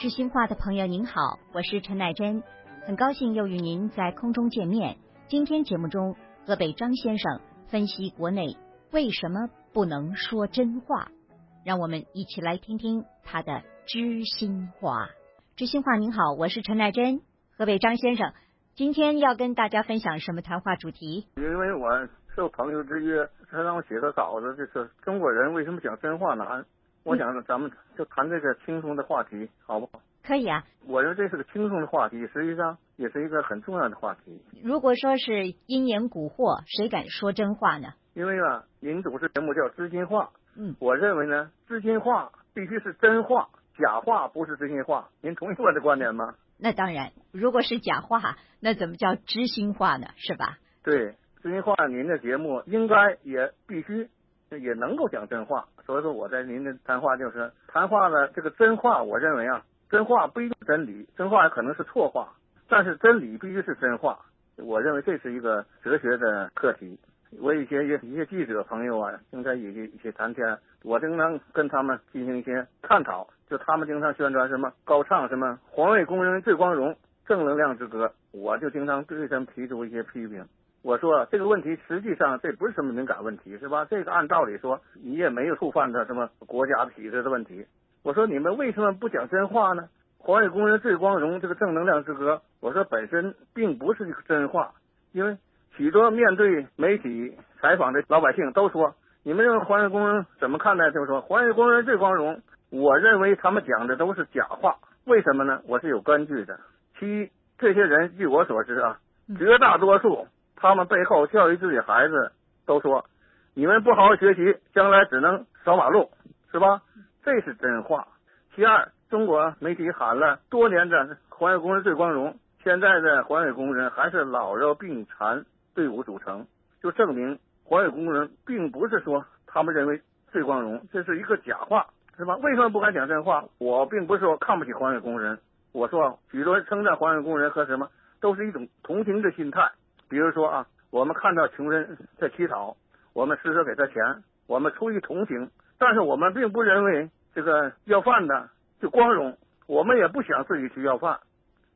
知心话的朋友您好，我是陈乃真，很高兴又与您在空中见面。今天节目中，河北张先生分析国内为什么不能说真话，让我们一起来听听他的知心话。知心话您好，我是陈乃真，河北张先生，今天要跟大家分享什么谈话主题？因为我受朋友之约，他让我写个稿子，就是中国人为什么讲真话难。我想咱们就谈这个轻松的话题，好不好？可以啊。我认为这是个轻松的话题，实际上也是一个很重要的话题。如果说是因言蛊惑，谁敢说真话呢？因为啊，您主持节目叫知心话，嗯，我认为呢，知心话必须是真话，假话不是知心话。您同意我的观点吗？那当然，如果是假话，那怎么叫知心话呢？是吧？对，知心话，您的节目应该也必须。也能够讲真话，所以说我在您的谈话就是谈话呢，这个真话，我认为啊，真话不一定真理，真话也可能是错话，但是真理必须是真话。我认为这是一个哲学的课题。我一些一些记者朋友啊，经常一些一些谈天，我经常跟他们进行一些探讨，就他们经常宣传什么高唱什么环卫工人最光荣正能量之歌，我就经常对他们提出一些批评。我说这个问题实际上这不是什么敏感问题，是吧？这个按道理说你也没有触犯的什么国家体制的问题。我说你们为什么不讲真话呢？环卫工人最光荣这个正能量之歌，我说本身并不是一个真话，因为许多面对媒体采访的老百姓都说，你们认为环卫工人怎么看待？就是说环卫工人最光荣，我认为他们讲的都是假话。为什么呢？我是有根据的。其一，这些人据我所知啊，绝大多数。他们背后教育自己孩子，都说你们不好好学习，将来只能扫马路，是吧？这是真话。其二，中国媒体喊了多年的环卫工人最光荣，现在的环卫工人还是老弱病残队伍组成，就证明环卫工人并不是说他们认为最光荣，这是一个假话，是吧？为什么不敢讲真话？我并不是说看不起环卫工人，我说许多称赞环卫工人和什么都是一种同情的心态。比如说啊，我们看到穷人在乞讨，我们施舍给他钱，我们出于同情，但是我们并不认为这个要饭的就光荣，我们也不想自己去要饭，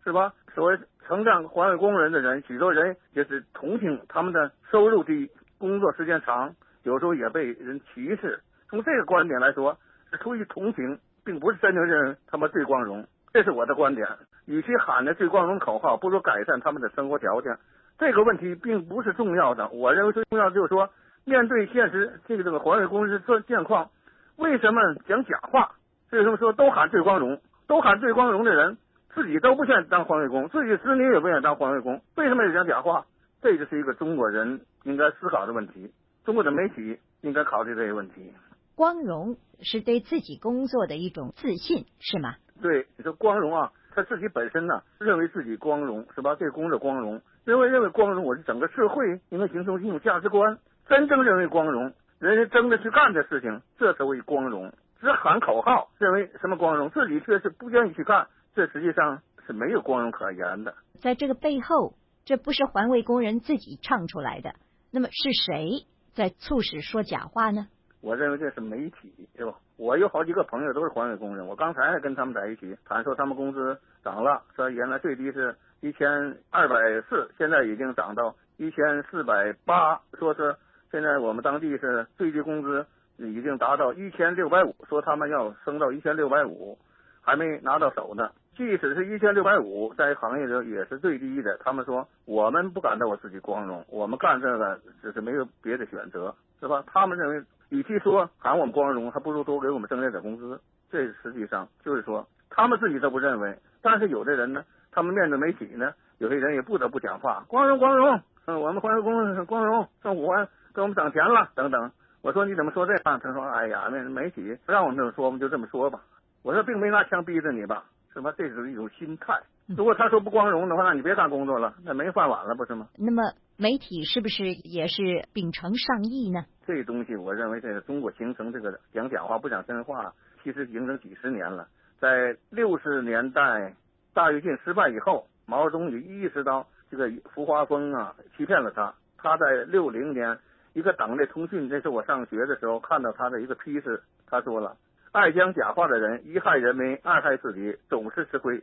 是吧？所谓称赞环卫工人的人，许多人也是同情他们的收入低、工作时间长，有时候也被人歧视。从这个观点来说，是出于同情，并不是真正认为他们最光荣。这是我的观点。与其喊着最光荣口号，不如改善他们的生活条件。这个问题并不是重要的，我认为最重要的就是说，面对现实，这个这个环卫工人这现况，为什么讲假话？为什么说都喊最光荣，都喊最光荣的人，自己都不愿意当环卫工，自己子女也不愿意当环卫工，为什么要讲假话？这就是一个中国人应该思考的问题，中国的媒体应该考虑这些问题。光荣是对自己工作的一种自信，是吗？对，你说光荣啊。他自己本身呢，认为自己光荣是吧？对工作光荣，认为认为光荣，我是整个社会应该形成一种价值观。真正认为光荣，人家争着去干的事情，这才为光荣。只喊口号，认为什么光荣，自己却是不愿意去干，这实际上是没有光荣可言的。在这个背后，这不是环卫工人自己唱出来的，那么是谁在促使说假话呢？我认为这是媒体，对吧？我有好几个朋友都是环卫工人，我刚才还跟他们在一起谈，说他们工资涨了，说原来最低是一千二百四，现在已经涨到一千四百八，说是现在我们当地是最低工资已经达到一千六百五，说他们要升到一千六百五，还没拿到手呢。即使是一千六百五，在行业里也是最低的。他们说我们不感到我自己光荣，我们干这个只是没有别的选择，是吧？他们认为。与其说喊我们光荣，还不如多给我们增加点工资。这实际上就是说，他们自己都不认为。但是有的人呢，他们面对媒体呢，有些人也不得不讲话，光荣光荣。嗯，我们环卫工人光荣，政府给我们涨钱了等等。我说你怎么说这话？他说：哎呀，那媒体不让我们这么说，我们就这么说吧。我说并没拿枪逼着你吧，是吧？这是一种心态。如果他说不光荣的话，那你别干工作了，那没饭碗了，不是吗？那么媒体是不是也是秉承上意呢？这东西，我认为，这个中国形成这个讲假话不讲真话，其实形成几十年了。在六十年代大跃进失败以后，毛泽东也意识到这个浮华风啊欺骗了他。他在六零年一个党内通讯，这是我上学的时候看到他的一个批示，他说了：爱讲假话的人，一害人民，二害自己，总是吃亏。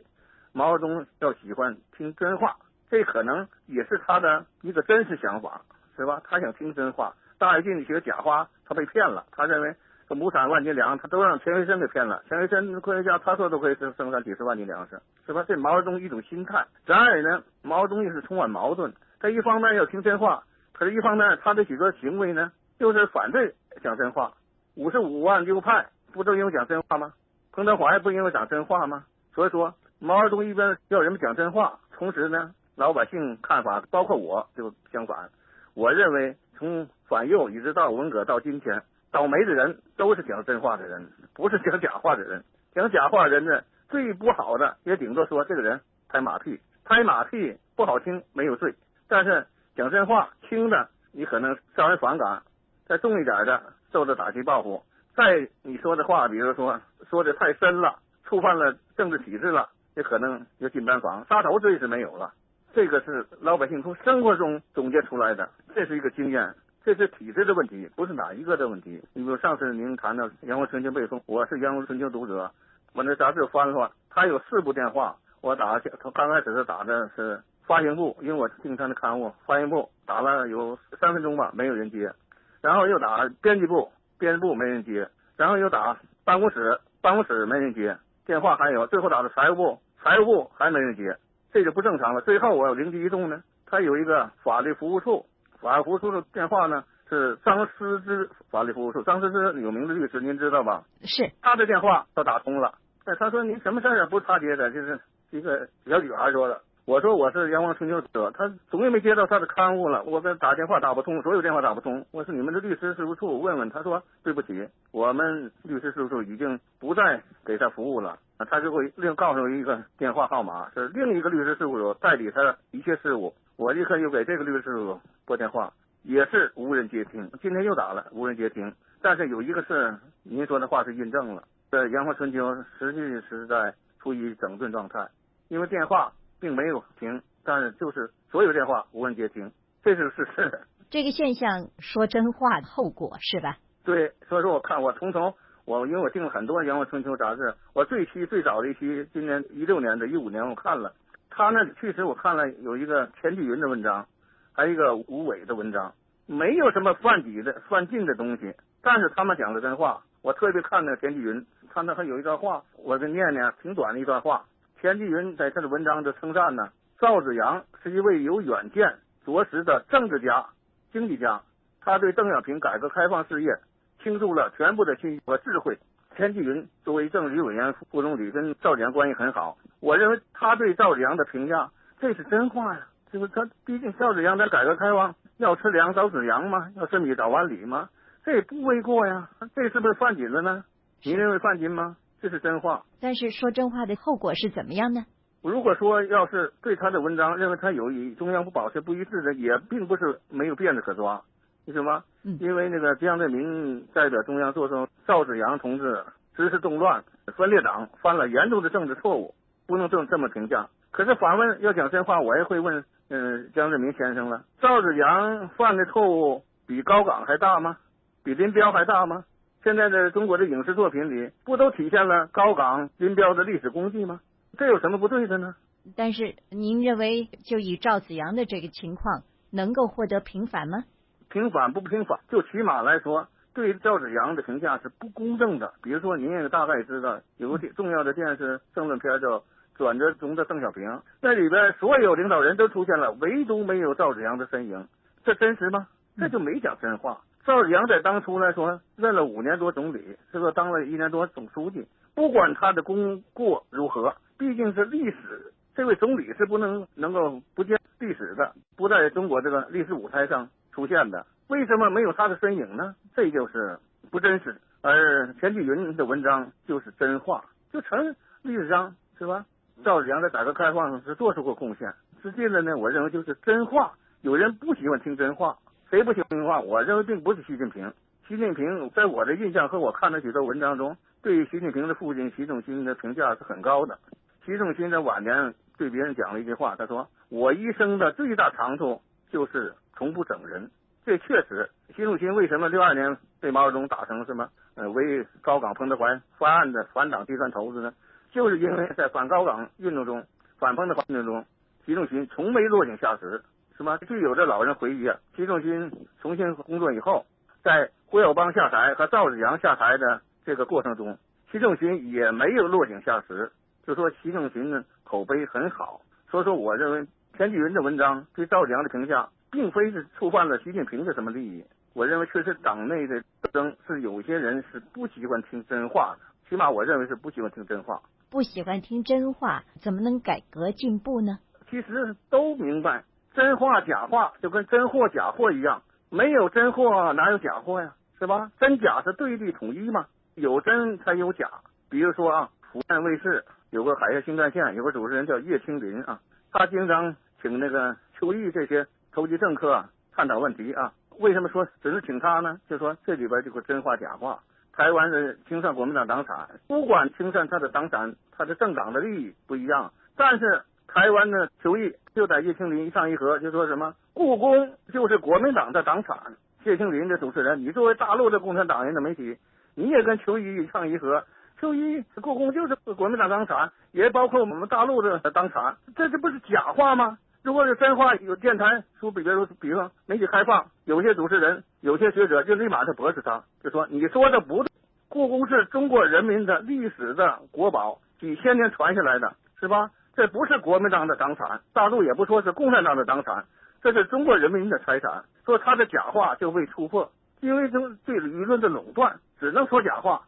毛泽东要喜欢听真话，这可能也是他的一个真实想法，是吧？他想听真话。大跃进学假话，他被骗了。他认为亩产万斤粮，他都让钱学森给骗了。钱学森科学家，他说都可以生生产几十万斤粮食，是吧？这毛泽东一种心态。然而呢，毛泽东也是充满矛盾。他一方面要听真话，可是一方面他的许多行为呢，就是反对讲真话。五十五万右派不都因为讲真话吗？彭德怀不因为讲真话吗？所以说。毛泽东一边要人们讲真话，同时呢，老百姓看法包括我就相反。我认为从反右一直到文革到今天，倒霉的人都是讲真话的人，不是讲假话的人。讲假话人呢，最不好的也顶多说这个人拍马屁，拍马屁不好听没有罪，但是讲真话轻的你可能让人反感，再重一点的受到打击报复。再你说的话，比如说说的太深了，触犯了政治体制了。也可能有进班房，杀头罪是没有了。这个是老百姓从生活中总结出来的，这是一个经验，这是体制的问题，不是哪一个的问题。你比如上次您谈到《阳光春秋》背诵，我是《阳光春秋》读者，我那杂志翻了翻，他有四部电话，我打，他刚开始是打的是发行部，因为我经常的刊物，发行部打了有三分钟吧，没有人接，然后又打编辑部，编辑部没人接，然后又打办公室，办公室没人接。电话还有，最后打到财务部，财务部还没人接，这就不正常了。最后我灵机一动呢，他有一个法律服务处，法律服务处的电话呢是张思之法律服务处，张思之有名的律师，您知道吧？是，他的电话都打通了。哎，他说您什么事儿不是他接的，就是一个小女孩说的。我说我是阳光春秋者，他总也没接到他的刊物了。我给打电话打不通，所有电话打不通。我是你们的律师事务处问问，他说对不起，我们律师事务处已经不再给他服务了。他就会另告诉我一个电话号码，是另一个律师事务所代理他的一切事务。我立刻又给这个律师事务所拨电话，也是无人接听。今天又打了，无人接听。但是有一个事，您说的话是印证了，这阳光春秋实际是在处于整顿状态，因为电话。并没有停，但是就是所有电话无人接听，这是事实。这个现象说真话的后果是吧？对，所以说我看我从头我因为我订了很多《阳光春秋》杂志，我最期最早的一期，今年一六年的一五年我看了，他那确实我看了有一个田纪云的文章，还有一个吴伟的文章，没有什么犯己的犯禁的东西，但是他们讲的真话。我特别看那个田纪云，他那还有一段话，我给念念，挺短的一段话。田纪云在他的文章的称赞呢，赵子阳是一位有远见、着实的政治家、经济家。他对邓小平改革开放事业倾注了全部的心和智慧。田纪云作为政治局委员、副总理，跟赵子阳关系很好。我认为他对赵子阳的评价，这是真话呀。就是他，毕竟赵子阳在改革开放要吃粮找子阳吗？要吃米找碗里吗？这也不为过呀。这是不是犯紧了呢？您认为犯紧吗？这是真话，但是说真话的后果是怎么样呢？如果说要是对他的文章认为他有与中央不保持不一致的，也并不是没有辫子可抓，为什么？嗯，因为那个江泽民代表中央做出赵子阳同志支持动乱、分裂党，犯了严重的政治错误，不能这么这么评价。可是反问要讲真话，我也会问，嗯，江泽民先生了，赵子阳犯的错误比高岗还大吗？比林彪还大吗？现在的中国的影视作品里，不都体现了高岗、林彪的历史功绩吗？这有什么不对的呢？但是您认为，就以赵子阳的这个情况，能够获得平反吗？平反不平反，就起码来说，对赵子阳的评价是不公正的。比如说，您也大概知道，有个重要的电视政论片叫《转折中的邓小平》，那里边所有领导人都出现了，唯独没有赵子阳的身影，这真实吗？这就没讲真话。赵子阳在当初来说，任了五年多总理，是吧？当了一年多总书记。不管他的功过如何，毕竟是历史。这位总理是不能能够不见历史的，不在中国这个历史舞台上出现的。为什么没有他的身影呢？这就是不真实。而钱继云的文章就是真话，就承历史上是吧？赵子阳在改革开放上是做出过贡献。实际的呢，我认为就是真话。有人不喜欢听真话。谁不喜欢听话？我认为并不是习近平。习近平在我的印象和我看的许多文章中，对习近平的父亲习仲勋的评价是很高的。习仲勋在晚年对别人讲了一句话，他说：“我一生的最大长处就是从不整人。”这确实，习仲勋为什么六二年被毛泽东打成什么呃为高岗彭德怀翻案的反党计算头子呢？就是因为在反高岗运动中、反彭德怀运动中，习仲勋从没落井下石，是吧？据有的老人回忆啊，习仲勋重新工作以后，在胡耀邦下台和赵子阳下台的这个过程中，习仲勋也没有落井下石，就说习仲勋呢口碑很好。所以说，我认为田纪云的文章对赵子阳的评价，并非是触犯了习近平的什么利益。我认为确实党内的斗争是有些人是不喜欢听真话的，起码我认为是不喜欢听真话。不喜欢听真话，怎么能改革进步呢？其实都明白，真话假话就跟真货假货一样，没有真货哪有假货呀？是吧？真假是对立统一嘛，有真才有假。比如说啊，湖南卫视。有个海峡新干线，有个主持人叫叶青林啊，他经常请那个邱毅这些投机政客探讨问题啊。为什么说只是请他呢？就说这里边就是真话假话。台湾的清算国民党党产，不管清算他的党产，他的政党的利益不一样，但是台湾的邱毅就在叶青林一唱一和，就说什么故宫就是国民党的党产。叶青林的主持人，你作为大陆的共产党人的媒体，你也跟邱毅一唱一和。就一故宫就是国民党党产，也包括我们大陆的党产，这这不是假话吗？如果是真话，有电台说，比如比如说媒体开放，有些主持人、有些学者就立马就驳斥他，就说你说的不对。故宫是中国人民的历史的国宝，几千年传下来的，是吧？这不是国民党的党产，大陆也不说是共产党的党产，这是中国人民的财产。说他的假话就被突破，因为这对舆论的垄断，只能说假话。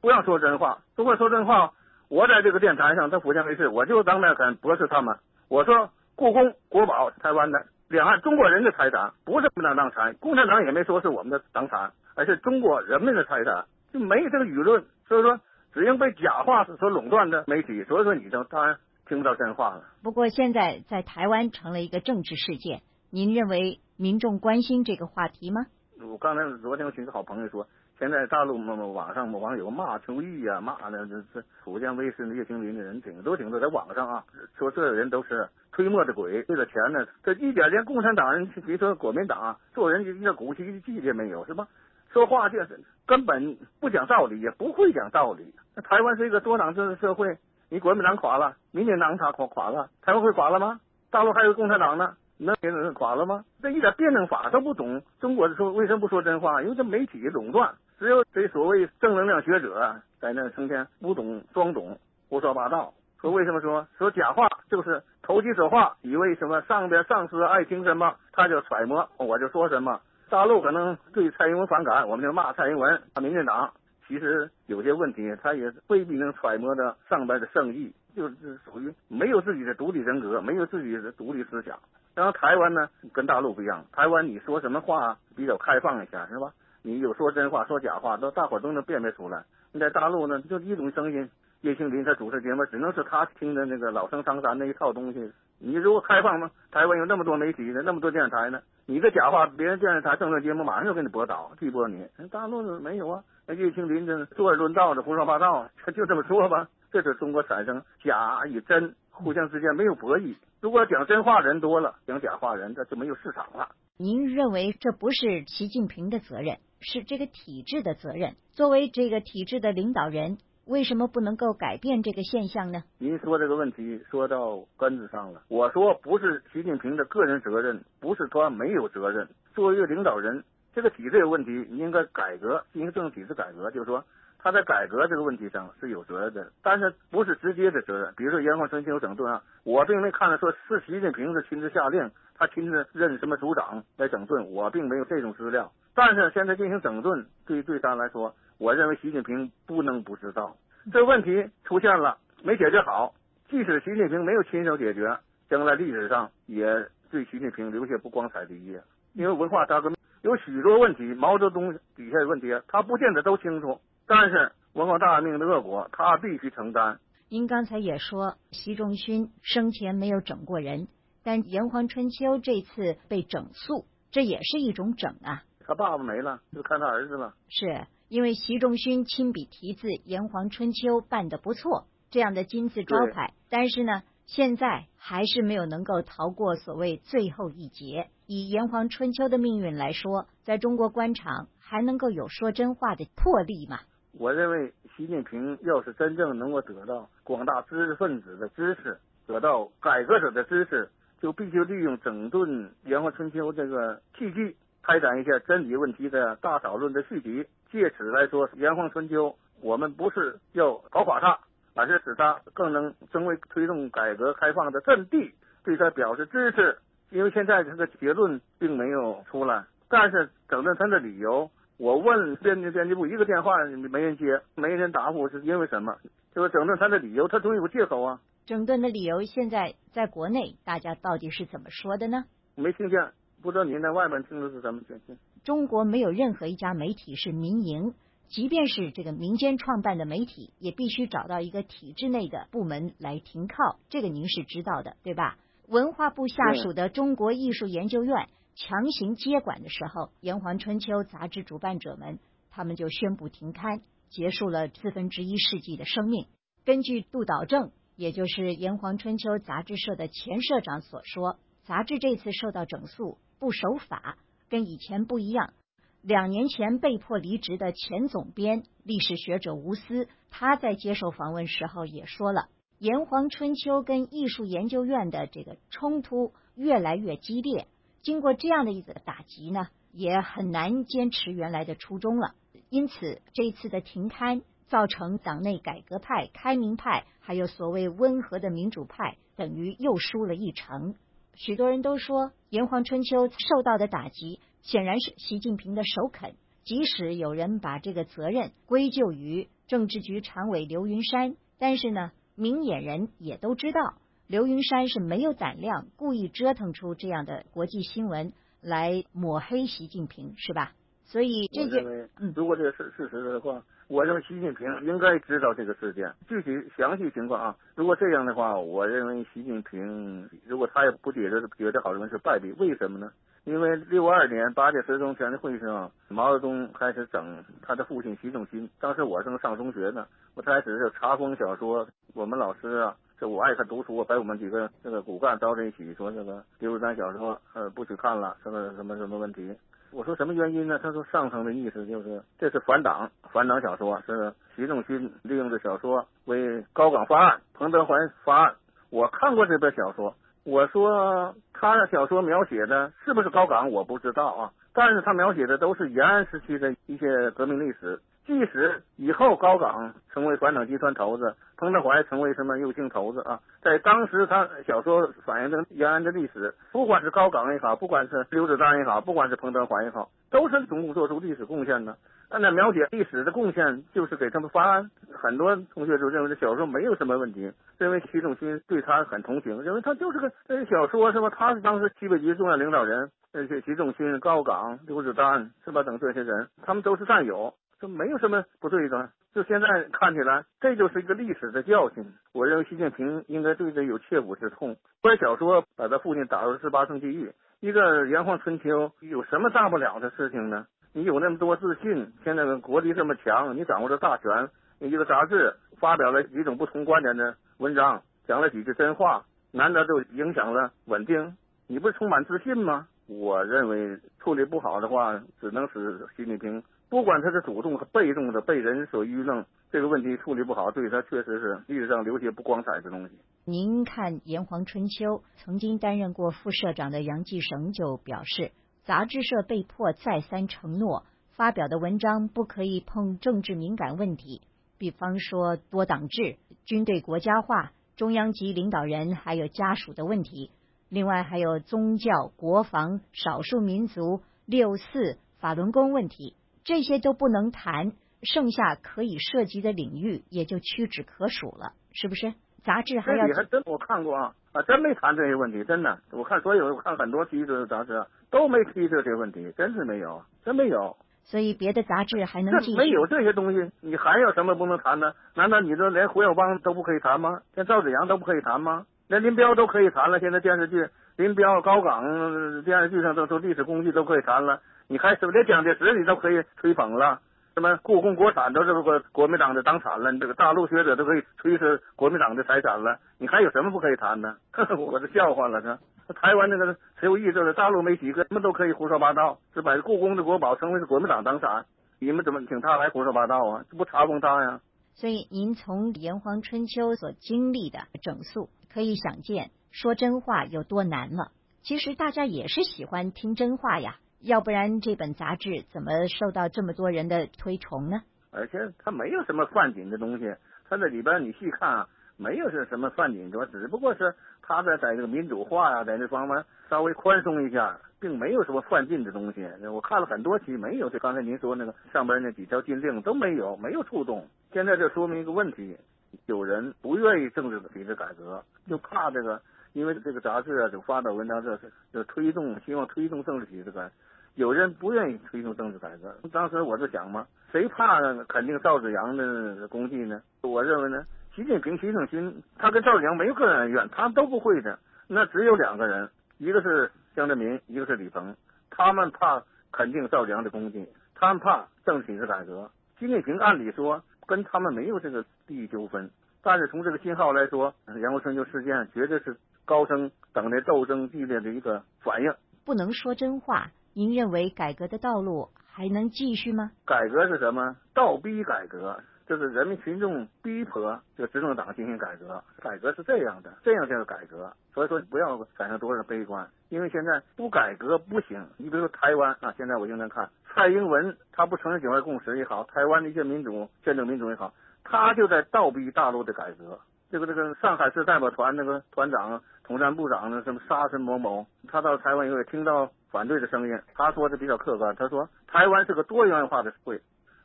不要说真话，如果说真话，我在这个电台上，在福建卫视，我就当面很驳斥他们。我说，故宫国宝，台湾的两岸中国人的财产，不是共产党产，共产党也没说是我们的党产，而是中国人民的财产，就没有这个舆论。所以说，只因被假话所垄断的媒体，所以说你就当然听不到真话了。不过现在在台湾成了一个政治事件，您认为民众关心这个话题吗？我刚才昨天我请个好朋友说。现在大陆嘛网上网友骂邱毅呀，骂的这这福建卫视那叶青林的人挺多挺多，在网上啊说这人都是推磨的鬼，为了钱呢，这一点连共产党人，别说国民党啊，做人一点骨气的气节没有，是吧？说话就是根本不讲道理，也不会讲道理。那台湾是一个多党制的社会，你国民党垮了，民进党垮垮垮了，台湾会垮了吗？大陆还有共产党呢？那给人垮了吗？这一点辩证法都不懂。中国的说为什么不说真话？因为这媒体垄断，只有这所谓正能量学者在那成天不懂装懂，胡说八道。说为什么说说假话？就是投机说话，以为什么上边上司爱听什么，他就揣摩，我就说什么。大陆可能对蔡英文反感，我们就骂蔡英文，骂民进党。其实有些问题，他也未必能揣摩的上边的圣意，就是属于没有自己的独立人格，没有自己的独立思想。然后台湾呢，跟大陆不一样，台湾你说什么话比较开放一下，是吧？你有说真话，说假话，都大伙都能辨别出来。你在大陆呢，就一种声音，叶庆林他主持节目，只能是他听的那个老生常谈那一套东西。你如果开放吗？台湾有那么多媒体呢，那么多电视台呢，你的假话，别人电视台政治节目马上就给你驳倒，拒播你。大陆没有啊，那叶庆林这坐而论道的胡说八道，他 就这么说吧。这是中国产生假与真，互相之间没有博弈。如果讲真话人多了，讲假话人这就没有市场了。您认为这不是习近平的责任，是这个体制的责任？作为这个体制的领导人，为什么不能够改变这个现象呢？您说这个问题说到根子上了。我说不是习近平的个人责任，不是他没有责任。作为一个领导人，这个体制有问题，应该改革，进行政治体制改革，就是说。他在改革这个问题上是有责任的，但是不是直接的责任。比如说炎黄春秋整顿啊，我并没看到说是习近平是亲自下令，他亲自任什么组长来整顿，我并没有这种资料。但是现在进行整顿，对对他来说，我认为习近平不能不知道这问题出现了没解决好。即使习近平没有亲手解决，将来历史上也对习近平留下不光彩的一页。因为文化大革命有许多问题，毛泽东底下的问题，他不见得都清楚。但是文化大革命的恶果，他必须承担。您刚才也说，习仲勋生前没有整过人，但炎黄春秋这次被整肃，这也是一种整啊。他爸爸没了，就看他儿子了。是因为习仲勋亲笔题字《炎黄春秋》办得不错，这样的金字招牌，但是呢，现在还是没有能够逃过所谓最后一劫。以炎黄春秋的命运来说，在中国官场还能够有说真话的魄力吗？我认为，习近平要是真正能够得到广大知识分子的支持，得到改革者的支持，就必须利用整顿炎黄春秋这个契机，开展一下真理问题的大讨论的续集。借此来说，炎黄春秋，我们不是要搞垮它，而是使它更能成为推动改革开放的阵地，对它表示支持。因为现在这个结论并没有出来，但是整顿他的理由，我问编辑编辑部一个电话没人接，没人答复，是因为什么？就是整顿他的理由，他总有个借口啊。整顿的理由现在在国内大家到底是怎么说的呢？没听见，不知道您在外面听的是什么声音。中国没有任何一家媒体是民营，即便是这个民间创办的媒体，也必须找到一个体制内的部门来停靠，这个您是知道的，对吧？文化部下属的中国艺术研究院强行接管的时候，《炎黄春秋》杂志主办者们他们就宣布停刊，结束了四分之一世纪的生命。根据杜导正，也就是《炎黄春秋》杂志社的前社长所说，杂志这次受到整肃，不守法，跟以前不一样。两年前被迫离职的前总编、历史学者吴思，他在接受访问时候也说了。炎黄春秋跟艺术研究院的这个冲突越来越激烈，经过这样的一个打击呢，也很难坚持原来的初衷了。因此，这次的停刊，造成党内改革派、开明派，还有所谓温和的民主派，等于又输了一城。许多人都说，炎黄春秋受到的打击，显然是习近平的首肯。即使有人把这个责任归咎于政治局常委刘云山，但是呢？明眼人也都知道，刘云山是没有胆量故意折腾出这样的国际新闻来抹黑习近平，是吧？所以这个，嗯，如果这个事事实的话，我认为习近平应该知道这个事件具体详细情况啊。如果这样的话，我认为习近平如果他也不解释觉得好像是败笔，为什么呢？因为六二年八届十中全会上，毛泽东开始整他的父亲习仲勋。当时我正上中学呢，我开始就查封小说。我们老师啊，这我爱看读书，把我们几个这个骨干招在一起，说这个刘三小说呃不许看了，什么什么什么问题？我说什么原因呢？他说上层的意思就是这是反党反党小说，是习仲勋利用的小说为高岗发案、彭德怀发案。我看过这本小说。我说他的小说描写的是不是高岗，我不知道啊。但是他描写的都是延安时期的一些革命历史。即使以后高岗成为反党集团头子，彭德怀成为什么右倾头子啊，在当时他小说反映的延安的历史，不管是高岗也好，不管是刘子丹也好，不管是彭德怀也好，都是中共做出历史贡献的。按照描写历史的贡献，就是给他们翻案。很多同学就认为这小说没有什么问题，认为习仲勋对他很同情，认为他就是个小说是吧？他是当时西北局重要领导人，而且习仲勋、高岗、刘子丹是吧等这些人，他们都是战友，这没有什么不对的。就现在看起来，这就是一个历史的教训。我认为习近平应该对这有切肤之痛。本小说把他父亲打入十八层地狱，一个炎黄春秋有什么大不了的事情呢？你有那么多自信，现在国力这么强，你掌握着大权，一个杂志发表了几种不同观点的文章，讲了几句真话，难得就影响了稳定，你不是充满自信吗？我认为处理不好的话，只能使习近平，不管他是主动和被动的被人所愚弄，这个问题处理不好，对他确实是历史上留下不光彩的东西。您看《炎黄春秋》，曾经担任过副社长的杨继绳就表示。杂志社被迫再三承诺，发表的文章不可以碰政治敏感问题，比方说多党制、军队国家化、中央级领导人还有家属的问题。另外还有宗教、国防、少数民族、六四、法轮功问题，这些都不能谈。剩下可以涉及的领域也就屈指可数了，是不是？杂志还要还真我看过啊啊，真没谈这些问题，真的。我看所有我看很多提这的杂志都没提这些问题，真是没有，真没有。所以别的杂志还能继续。没有这些东西，你还有什么不能谈呢？难道你说连胡耀邦都不可以谈吗？连赵子阳都不可以谈吗？连林彪都可以谈了。现在电视剧林彪、高岗电视剧上都都历史工具都可以谈了，你还是连蒋介石你都可以吹捧了？什么故宫国产都是国国民党的党产了，你这个大陆学者都可以吹是国民党的财产了，你还有什么不可以谈的？我都笑话了，是。台湾那个谁有意思的大陆没几个，什么都可以胡说八道，是把故宫的国宝称为是国民党党产，你们怎么请他来胡说八道啊？这不查封他呀？所以您从炎黄春秋所经历的整肃，可以想见说真话有多难了。其实大家也是喜欢听真话呀，要不然这本杂志怎么受到这么多人的推崇呢？而且它没有什么犯禁的东西，它这里边你细看啊，没有是什么犯禁，的，只不过是他在在这个民主化呀，在这方面稍微宽松一下，并没有什么犯禁的东西。我看了很多期，没有这刚才您说那个上边那几条禁令都没有，没有触动。现在就说明一个问题，有人不愿意政治体制改革，就怕这个，因为这个杂志啊，就发表文章，这是就推动，希望推动政治体制改革。有人不愿意推动政治改革，当时我就想嘛，谁怕肯定赵子阳的功绩呢？我认为呢，习近平、习近平他跟赵子阳没有个人恩怨，他们都不会的。那只有两个人，一个是江泽民，一个是李鹏，他们怕肯定赵子阳的功绩，他们怕政治体制改革。习近平按理说跟他们没有这个利益纠纷，但是从这个信号来说，杨国春就事件绝对是高升等的斗争激烈的一个反应。不能说真话。您认为改革的道路还能继续吗？改革是什么？倒逼改革，就是人民群众逼迫这个执政党进行改革。改革是这样的，这样叫改革。所以说不要产生多少悲观，因为现在不改革不行。你比如说台湾啊，现在我经常看蔡英文，他不承认九二共识也好，台湾的一些民主、宪政民主也好，他就在倒逼大陆的改革。这个这个上海市代表团那个团长、统战部长呢，什么沙什某某，他到台湾以后也听到。反对的声音，他说的比较客观。他说台湾是个多元化的社会。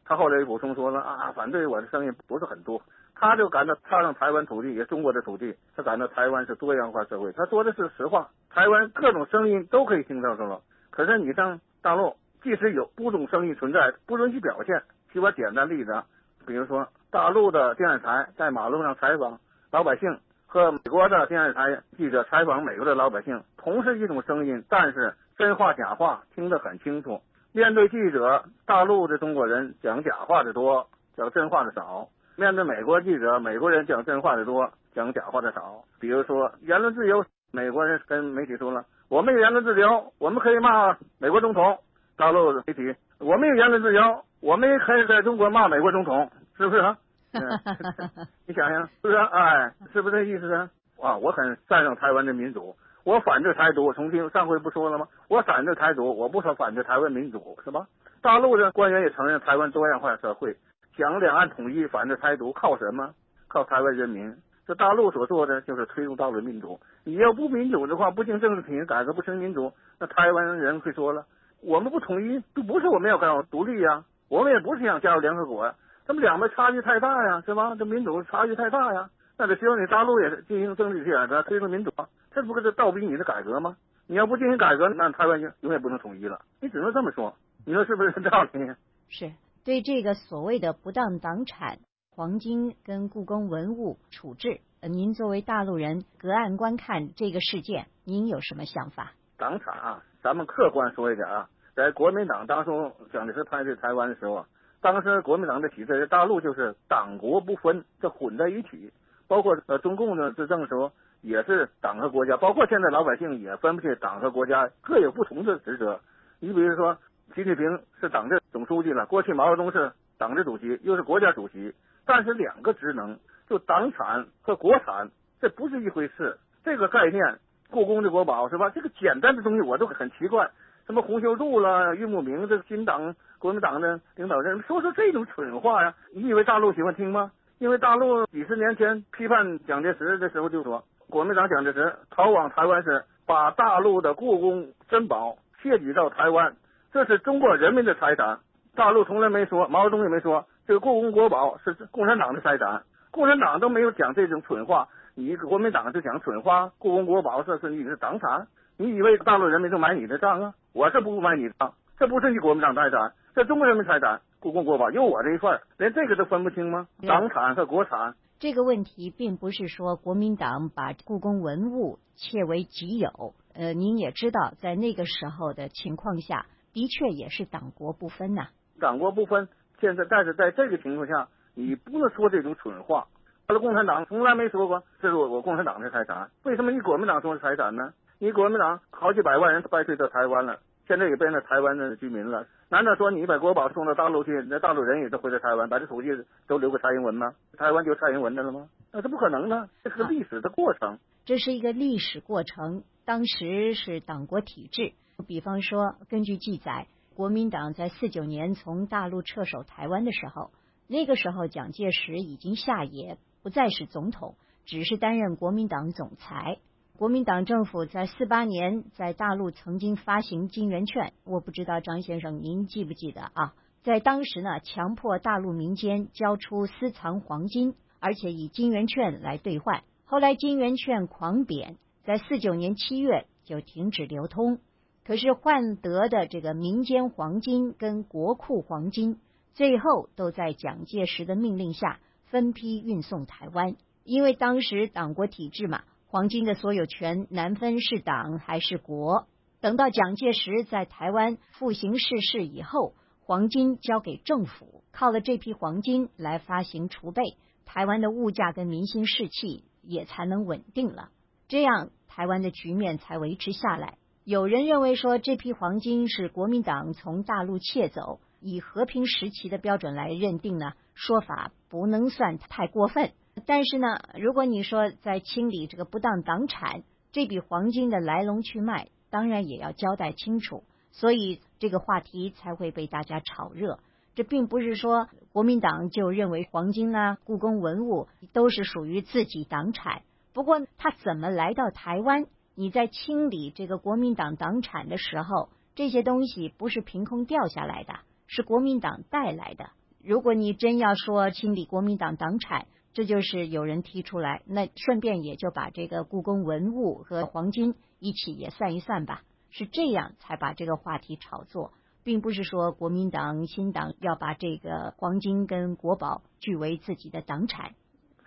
他后来又补充说了啊，反对我的声音不是很多。他就感到踏上台湾土地，也中国的土地，他感到台湾是多元化社会。他说的是实话，台湾各种声音都可以听到，是吧？可是你上大陆，即使有不种声音存在，不允许表现。举个简单例子，比如说大陆的电视台在马路上采访老百姓，和美国的电视台记者采访美国的老百姓，同是一种声音，但是。真话假话听得很清楚。面对记者，大陆的中国人讲假话的多，讲真话的少；面对美国记者，美国人讲真话的多，讲假话的少。比如说言论自由，美国人跟媒体说了：“我们有言论自由，我们可以骂美国总统。”大陆的媒体：“我们有言论自由，我们也可以在中国骂美国总统。”是不是啊？你想想，是不是？哎，是不是这意思啊？啊，我很赞赏台湾的民主。我反对台独，重新上回不说了吗？我反对台独，我不说反对台湾民主，是吧？大陆的官员也承认台湾多样化社会，讲两岸统一，反对台独，靠什么？靠台湾人民。这大陆所做的就是推动大陆民主。你要不民主的话，不经政治体制改革，不成民主，那台湾人会说了：我们不统一，都不是我们要搞独立呀，我们也不是想加入联合国呀，他们两边差距太大呀，是吧？这民主差距太大呀，那就希望你大陆也是进行政治改革，推动民主。这不是倒逼你的改革吗？你要不进行改革，那台湾就永远不能统一了。你只能这么说，你说是不是这道理？是对这个所谓的不当党产、黄金跟故宫文物处置，您作为大陆人隔岸观看这个事件，您有什么想法？党产啊，咱们客观说一点啊，在国民党当初蒋介石派对台湾的时候，当时国民党的体制，大陆就是党国不分，这混在一起，包括呃中共的执政的时候。也是党和国家，包括现在老百姓也分不清党和国家各有不同的职责。你比如说，习近平是党的总书记了，过去毛泽东是党的主席，又是国家主席，但是两个职能就党产和国产这不是一回事。这个概念，故宫的国宝是吧？这个简单的东西我都很奇怪。什么洪秀柱了、俞慕明这个新党国民党的领导人说说这种蠢话呀？你以为大陆喜欢听吗？因为大陆几十年前批判蒋介石的时候就说。国民党蒋介石逃往台湾时，把大陆的故宫珍宝窃取到台湾，这是中国人民的财产。大陆从来没说，毛泽东也没说，这个故宫国宝是共产党的财产。共产党都没有讲这种蠢话，你国民党就讲蠢话。故宫国宝这是你的党产，你以为大陆人民就买你的账啊？我是不买你的账，这不是你国民党财产，这中国人民财产。故宫国宝有我这一份，连这个都分不清吗？党产和国产。这个问题并不是说国民党把故宫文物窃为己有，呃，您也知道，在那个时候的情况下，的确也是党国不分呐。党国不分，现在但是在这个情况下，你不能说这种蠢话。他的共产党从来没说过这是我我共产党的财产，为什么你国民党说是财产呢？你国民党好几百万人败退到台湾了，现在也变成台湾的居民了。难道说你把国宝送到大陆去，那大陆人也都回到台湾，把这土地都留给蔡英文吗？台湾就蔡英文的了吗？那是不可能的，这是个历史的过程。这是一个历史过程，当时是党国体制。比方说，根据记载，国民党在四九年从大陆撤守台湾的时候，那个时候蒋介石已经下野，不再是总统，只是担任国民党总裁。国民党政府在四八年在大陆曾经发行金圆券，我不知道张先生您记不记得啊？在当时呢，强迫大陆民间交出私藏黄金，而且以金圆券来兑换。后来金圆券狂贬，在四九年七月就停止流通。可是换得的这个民间黄金跟国库黄金，最后都在蒋介石的命令下分批运送台湾，因为当时党国体制嘛。黄金的所有权难分是党还是国。等到蒋介石在台湾复行逝世以后，黄金交给政府，靠了这批黄金来发行储备，台湾的物价跟民心士气也才能稳定了。这样台湾的局面才维持下来。有人认为说这批黄金是国民党从大陆窃走，以和平时期的标准来认定呢，说法不能算太过分。但是呢，如果你说在清理这个不当党产，这笔黄金的来龙去脉，当然也要交代清楚，所以这个话题才会被大家炒热。这并不是说国民党就认为黄金啊、故宫文物都是属于自己党产。不过他怎么来到台湾？你在清理这个国民党党产的时候，这些东西不是凭空掉下来的，是国民党带来的。如果你真要说清理国民党党产，这就是有人提出来，那顺便也就把这个故宫文物和黄金一起也算一算吧，是这样才把这个话题炒作，并不是说国民党新党要把这个黄金跟国宝据为自己的党产。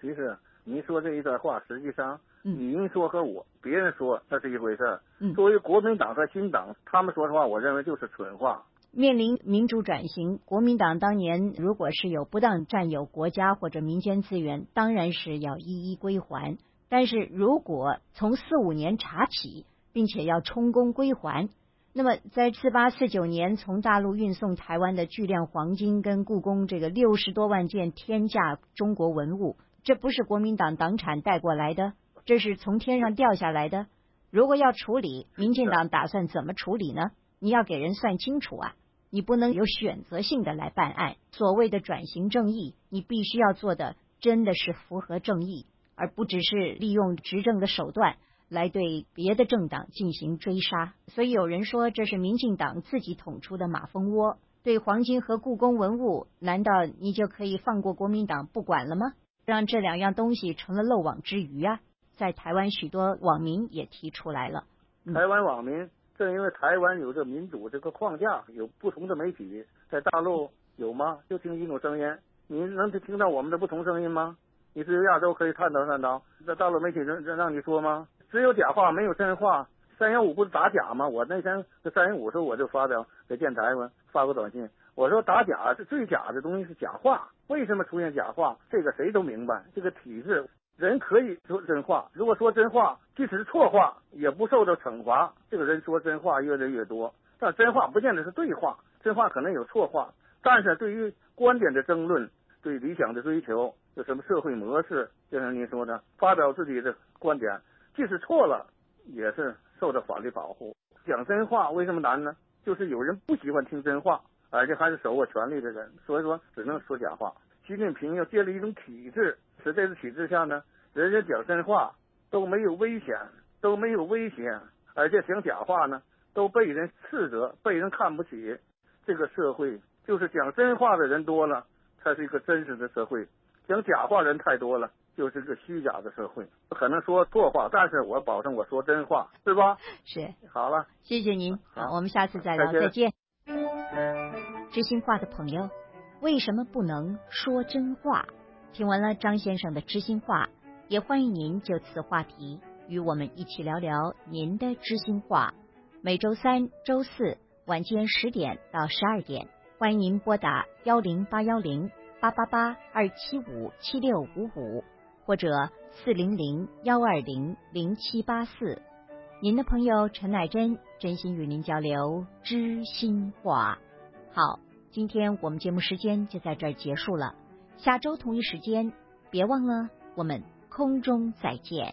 其实您说这一段话，实际上您说和我别人说那是一回事，作为国民党和新党，他们说的话，我认为就是蠢话。面临民主转型，国民党当年如果是有不当占有国家或者民间资源，当然是要一一归还。但是如果从四五年查起，并且要充公归还，那么在四八四九年从大陆运送台湾的巨量黄金跟故宫这个六十多万件天价中国文物，这不是国民党党产带过来的，这是从天上掉下来的。如果要处理，民进党打算怎么处理呢？你要给人算清楚啊！你不能有选择性的来办案。所谓的转型正义，你必须要做的真的是符合正义，而不只是利用执政的手段来对别的政党进行追杀。所以有人说这是民进党自己捅出的马蜂窝。对黄金和故宫文物，难道你就可以放过国民党不管了吗？让这两样东西成了漏网之鱼啊！在台湾许多网民也提出来了，台湾网民。正因为台湾有着民主这个框架，有不同的媒体，在大陆有吗？就听一种声音，你能听到我们的不同声音吗？你只有亚洲可以探讨探讨，在大陆媒体让让你说吗？只有假话没有真话。三幺五不是打假吗？我那天在三幺五时候我就发表给电台嘛，发过短信，我说打假是最假的东西是假话。为什么出现假话？这个谁都明白，这个体制。人可以说真话，如果说真话，即使是错话，也不受到惩罚。这个人说真话越来越多，但真话不见得是对话，真话可能有错话。但是对于观点的争论，对理想的追求，有什么社会模式，就像您说的，发表自己的观点，即使错了，也是受到法律保护。讲真话为什么难呢？就是有人不喜欢听真话，而且还是手握权力的人，所以说只能说假话。习近平要建立一种体制。在这个体制下呢，人家讲真话都没有危险，都没有危险，而且讲假话呢都被人斥责，被人看不起。这个社会就是讲真话的人多了，才是一个真实的社会；讲假话人太多了，就是个虚假的社会。可能说错话，但是我保证我说真话，是吧？是。好了，谢谢您。好，我们下次再聊，再见。知心话的朋友，为什么不能说真话？听完了张先生的知心话也欢迎您就此话题与我们一起聊聊您的知心话。每周三周四晚间十点到十二点欢迎您拨打幺零八幺零八八八二七五七六五五或者四零零幺二零零七八四。您的朋友陈乃珍真心与您交流知心话。好今天我们节目时间就在这儿结束了。下周同一时间别忘了我们空中再见。